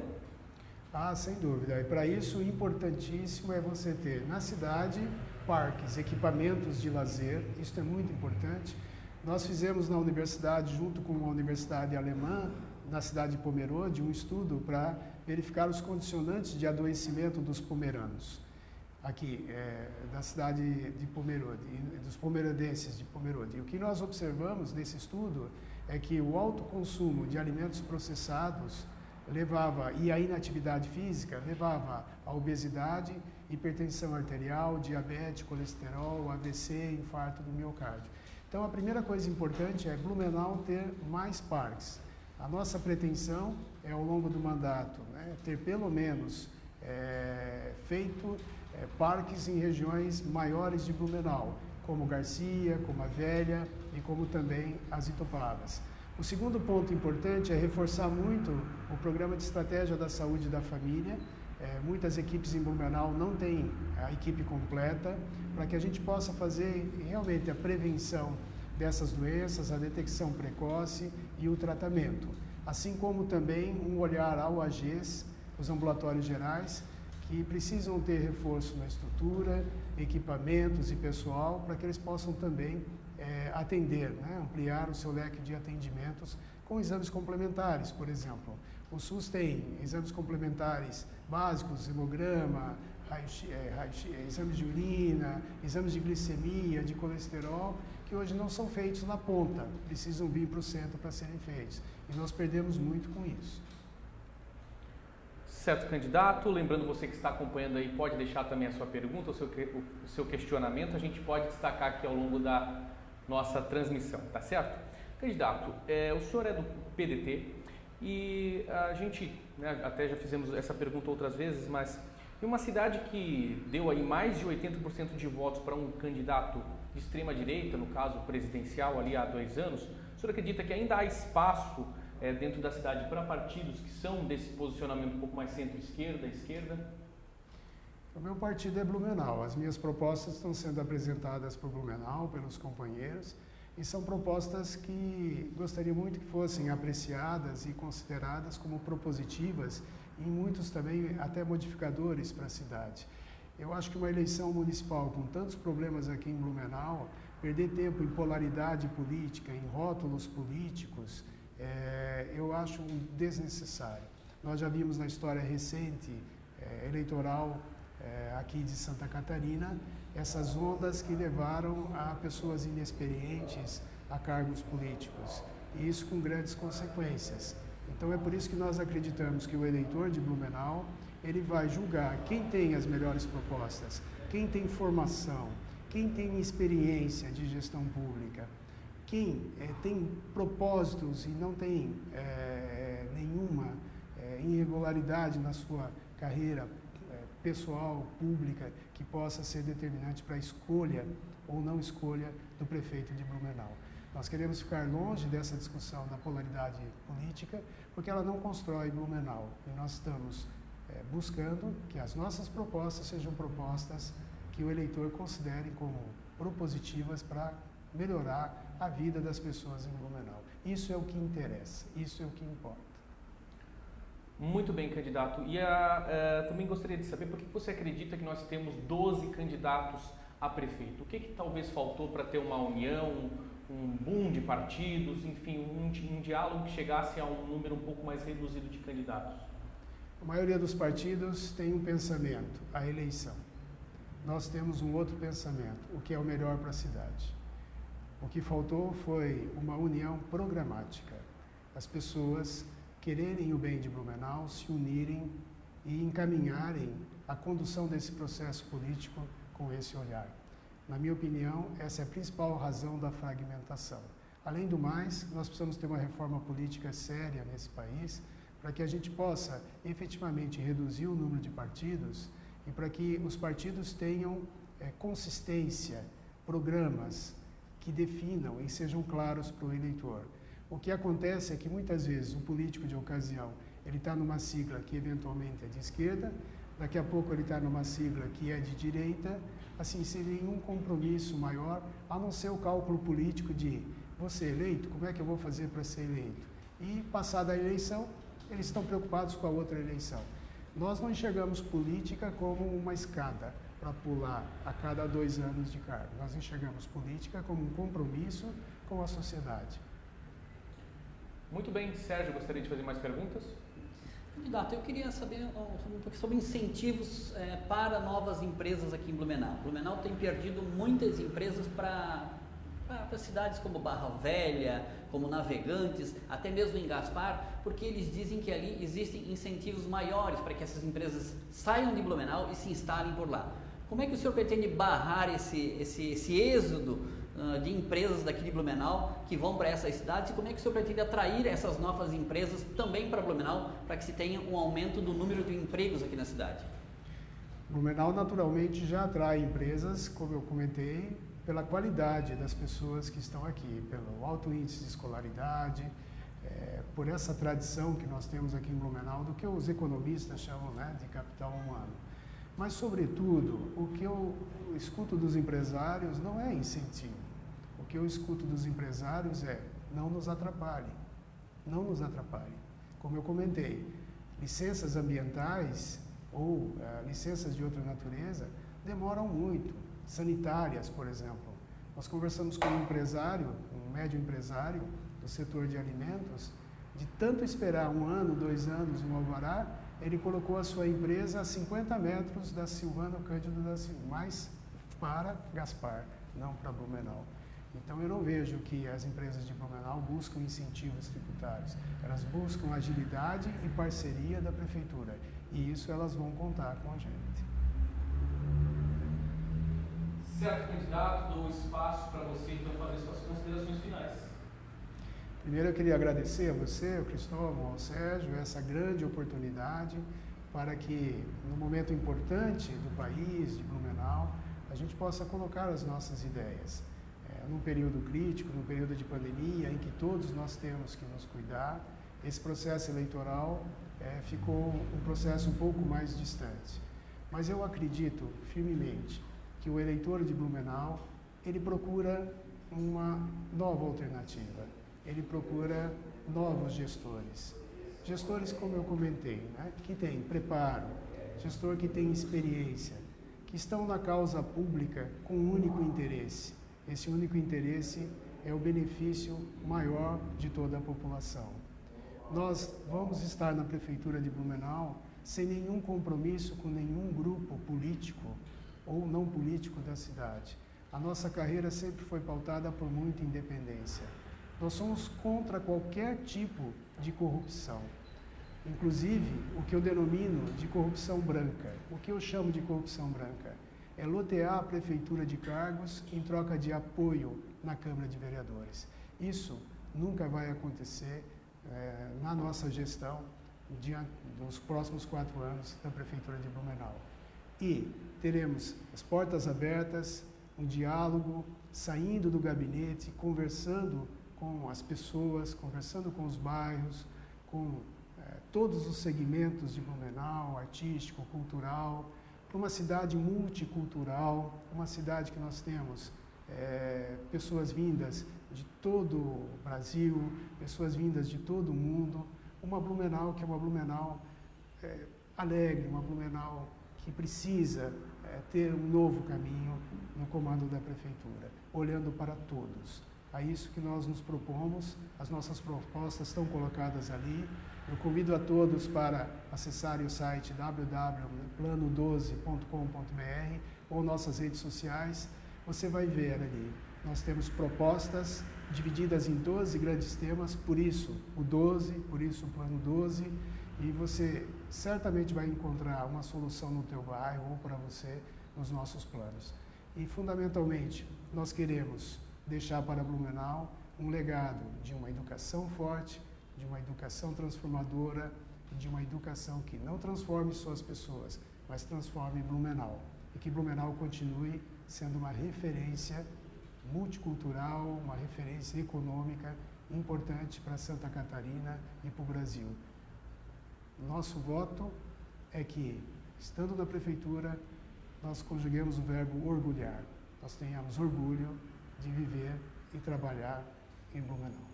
Speaker 3: Ah, sem dúvida. E para isso, importantíssimo é você ter na cidade parques, equipamentos de lazer, isso é muito importante. Nós fizemos na universidade, junto com a universidade alemã, na cidade de Pomerode, um estudo para verificar os condicionantes de adoecimento dos pomeranos. aqui é, da cidade de Pomerode, dos pomerodenses de Pomerode. E o que nós observamos nesse estudo é que o alto consumo de alimentos processados levava e a inatividade física levava a obesidade, hipertensão arterial, diabetes, colesterol, AVC, infarto do miocárdio. Então a primeira coisa importante é Blumenau ter mais parques. A nossa pretensão é ao longo do mandato né, ter pelo menos é, feito é, parques em regiões maiores de Blumenau, como Garcia, como a Velha e como também as Itopavas. O segundo ponto importante é reforçar muito o programa de estratégia da saúde da família. É, muitas equipes em Blumenau não têm a equipe completa para que a gente possa fazer realmente a prevenção dessas doenças, a detecção precoce e o tratamento. Assim como também um olhar ao AGES, os ambulatórios gerais, que precisam ter reforço na estrutura, equipamentos e pessoal para que eles possam também é, atender, né, ampliar o seu leque de atendimentos com exames complementares, por exemplo. O SUS tem exames complementares básicos, hemograma, é, é, exames de urina, exames de glicemia, de colesterol, que hoje não são feitos na ponta, precisam vir para o centro para serem feitos. E nós perdemos muito com isso.
Speaker 2: Certo, candidato. Lembrando você que está acompanhando aí, pode deixar também a sua pergunta, o seu, o seu questionamento. A gente pode destacar aqui ao longo da nossa transmissão, tá certo? Candidato, é, o senhor é do PDT e a gente, né, até já fizemos essa pergunta outras vezes, mas em uma cidade que deu aí mais de 80% de votos para um candidato de extrema direita, no caso presidencial ali há dois anos, o senhor acredita que ainda há espaço é, dentro da cidade para partidos que são desse posicionamento um pouco mais centro-esquerda, esquerda?
Speaker 3: O meu partido é Blumenau. As minhas propostas estão sendo apresentadas por Blumenau, pelos companheiros, e são propostas que gostaria muito que fossem apreciadas e consideradas como propositivas e muitos também até modificadores para a cidade. Eu acho que uma eleição municipal com tantos problemas aqui em Blumenau, perder tempo em polaridade política, em rótulos políticos, é, eu acho desnecessário. Nós já vimos na história recente é, eleitoral é, aqui de Santa Catarina essas ondas que levaram a pessoas inexperientes a cargos políticos, e isso com grandes consequências. Então é por isso que nós acreditamos que o eleitor de Blumenau ele vai julgar quem tem as melhores propostas, quem tem formação, quem tem experiência de gestão pública, quem é, tem propósitos e não tem é, nenhuma é, irregularidade na sua carreira pessoal, pública, que possa ser determinante para a escolha ou não escolha do prefeito de Blumenau. Nós queremos ficar longe dessa discussão da polaridade política, porque ela não constrói Blumenau. E nós estamos é, buscando que as nossas propostas sejam propostas que o eleitor considere como propositivas para melhorar a vida das pessoas em Blumenau. Isso é o que interessa, isso é o que importa.
Speaker 2: Muito bem, candidato. E a, uh, também gostaria de saber por que você acredita que nós temos 12 candidatos a prefeito? O que, que talvez faltou para ter uma união, um boom de partidos, enfim, um, um diálogo que chegasse a um número um pouco mais reduzido de candidatos?
Speaker 3: A maioria dos partidos tem um pensamento, a eleição. Nós temos um outro pensamento, o que é o melhor para a cidade. O que faltou foi uma união programática. As pessoas quererem o bem de Blumenau, se unirem e encaminharem a condução desse processo político com esse olhar. Na minha opinião, essa é a principal razão da fragmentação. Além do mais, nós precisamos ter uma reforma política séria nesse país para que a gente possa efetivamente reduzir o número de partidos e para que os partidos tenham é, consistência, programas, que definam e sejam claros para o eleitor. O que acontece é que muitas vezes o político de ocasião ele está numa sigla que eventualmente é de esquerda, daqui a pouco ele está numa sigla que é de direita, assim, sem nenhum compromisso maior, a não ser o cálculo político de você eleito, como é que eu vou fazer para ser eleito? E passada a eleição, eles estão preocupados com a outra eleição. Nós não enxergamos política como uma escada para pular a cada dois anos de cargo. Nós enxergamos política como um compromisso com a sociedade.
Speaker 2: Muito bem, Sérgio, gostaria de fazer mais perguntas?
Speaker 4: Candidato, eu queria saber um pouco sobre incentivos é, para novas empresas aqui em Blumenau. Blumenau tem perdido muitas empresas para cidades como Barra Velha, como Navegantes, até mesmo em Gaspar, porque eles dizem que ali existem incentivos maiores para que essas empresas saiam de Blumenau e se instalem por lá. Como é que o senhor pretende barrar esse, esse, esse êxodo de empresas daqui de Blumenau que vão para essas cidades e como é que o senhor pretende atrair essas novas empresas também para Blumenau para que se tenha um aumento do número de empregos aqui na cidade?
Speaker 3: Blumenau naturalmente já atrai empresas, como eu comentei, pela qualidade das pessoas que estão aqui, pelo alto índice de escolaridade, é, por essa tradição que nós temos aqui em Blumenau do que os economistas chamam né, de capital humano. Mas, sobretudo, o que eu escuto dos empresários não é incentivo. Que eu escuto dos empresários é não nos atrapalhe, não nos atrapalhe. Como eu comentei, licenças ambientais ou uh, licenças de outra natureza demoram muito. Sanitárias, por exemplo. Nós conversamos com um empresário, um médio empresário do setor de alimentos, de tanto esperar um ano, dois anos, um alvará, ele colocou a sua empresa a 50 metros da Silvano Cândido da Silva, mais para Gaspar, não para Blumenau. Então eu não vejo que as empresas de Blumenau buscam incentivos tributários. Elas buscam agilidade e parceria da prefeitura. E isso elas vão contar com a gente.
Speaker 2: Certo, candidato, dou espaço para você então fazer suas considerações finais.
Speaker 3: Primeiro eu queria agradecer a você, ao Cristóvão, ao Sérgio, essa grande oportunidade para que, no momento importante do país, de Blumenau, a gente possa colocar as nossas ideias. É, num período crítico, num período de pandemia, em que todos nós temos que nos cuidar, esse processo eleitoral é, ficou um processo um pouco mais distante. Mas eu acredito firmemente que o eleitor de Blumenau, ele procura uma nova alternativa ele procura novos gestores. Gestores, como eu comentei, né, que têm preparo, gestor que tem experiência, que estão na causa pública com um único interesse. Esse único interesse é o benefício maior de toda a população. Nós vamos estar na Prefeitura de Blumenau sem nenhum compromisso com nenhum grupo político ou não político da cidade. A nossa carreira sempre foi pautada por muita independência. Nós somos contra qualquer tipo de corrupção. Inclusive, o que eu denomino de corrupção branca. O que eu chamo de corrupção branca? É lotear a prefeitura de cargos em troca de apoio na Câmara de Vereadores. Isso nunca vai acontecer é, na nossa gestão diante dos próximos quatro anos da Prefeitura de Blumenau. E teremos as portas abertas, um diálogo, saindo do gabinete, conversando com as pessoas, conversando com os bairros, com é, todos os segmentos de Blumenau, artístico, cultural, uma cidade multicultural, uma cidade que nós temos é, pessoas vindas de todo o Brasil, pessoas vindas de todo o mundo, uma Blumenau que é uma Blumenau é, alegre, uma Blumenau que precisa é, ter um novo caminho no comando da prefeitura, olhando para todos. A isso que nós nos propomos, as nossas propostas estão colocadas ali. Eu convido a todos para acessarem o site www.plano12.com.br ou nossas redes sociais. Você vai ver ali. Nós temos propostas divididas em 12 grandes temas, por isso o 12, por isso o plano 12, e você certamente vai encontrar uma solução no teu bairro ou para você nos nossos planos. E fundamentalmente, nós queremos deixar para Blumenau um legado de uma educação forte, de uma educação transformadora, de uma educação que não transforme só as pessoas, mas transforme Blumenau. E que Blumenau continue sendo uma referência multicultural, uma referência econômica importante para Santa Catarina e para o Brasil. Nosso voto é que, estando na prefeitura, nós conjuguemos o verbo orgulhar. Nós tenhamos orgulho de viver e trabalhar em Blumenau.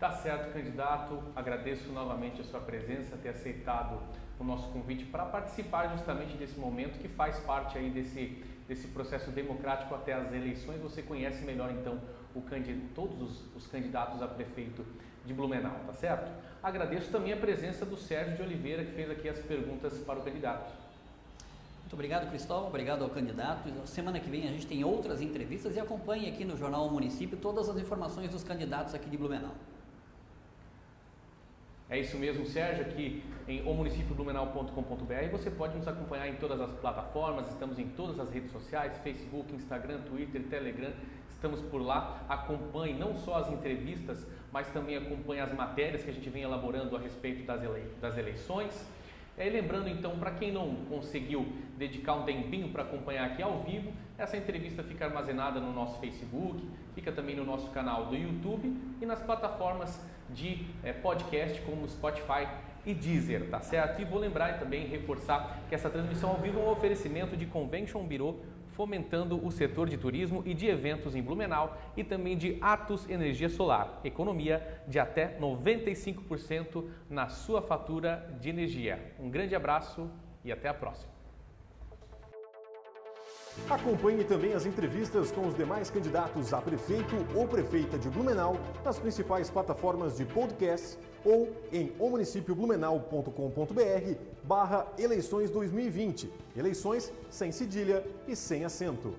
Speaker 2: Tá certo, candidato. Agradeço novamente a sua presença, ter aceitado o nosso convite para participar justamente desse momento que faz parte aí desse, desse processo democrático até as eleições. Você conhece melhor então o todos os, os candidatos a prefeito de Blumenau, tá certo? Agradeço também a presença do Sérgio de Oliveira, que fez aqui as perguntas para o candidato.
Speaker 4: Muito obrigado, Cristóvão. Obrigado ao candidato. Semana que vem a gente tem outras entrevistas e acompanhe aqui no Jornal Município todas as informações dos candidatos aqui de Blumenau.
Speaker 2: É isso mesmo, Sérgio, aqui em omunicipio.blumenau.com.br. Você pode nos acompanhar em todas as plataformas, estamos em todas as redes sociais, Facebook, Instagram, Twitter, Telegram, estamos por lá. Acompanhe não só as entrevistas, mas também acompanhe as matérias que a gente vem elaborando a respeito das, ele... das eleições. E aí, lembrando então, para quem não conseguiu dedicar um tempinho para acompanhar aqui ao vivo, essa entrevista fica armazenada no nosso Facebook, fica também no nosso canal do YouTube e nas plataformas de é, podcast como Spotify e Deezer, tá certo? E vou lembrar e também reforçar que essa transmissão ao vivo é um oferecimento de Convention Bureau, fomentando o setor de turismo e de eventos em Blumenau e também de Atos Energia Solar, economia de até 95% na sua fatura de energia. Um grande abraço e até a próxima.
Speaker 1: Acompanhe também as entrevistas com os demais candidatos a prefeito ou prefeita de Blumenau nas principais plataformas de podcast ou em omunicipio.blumenau.com.br barra eleições 2020. Eleições sem cedilha e sem acento.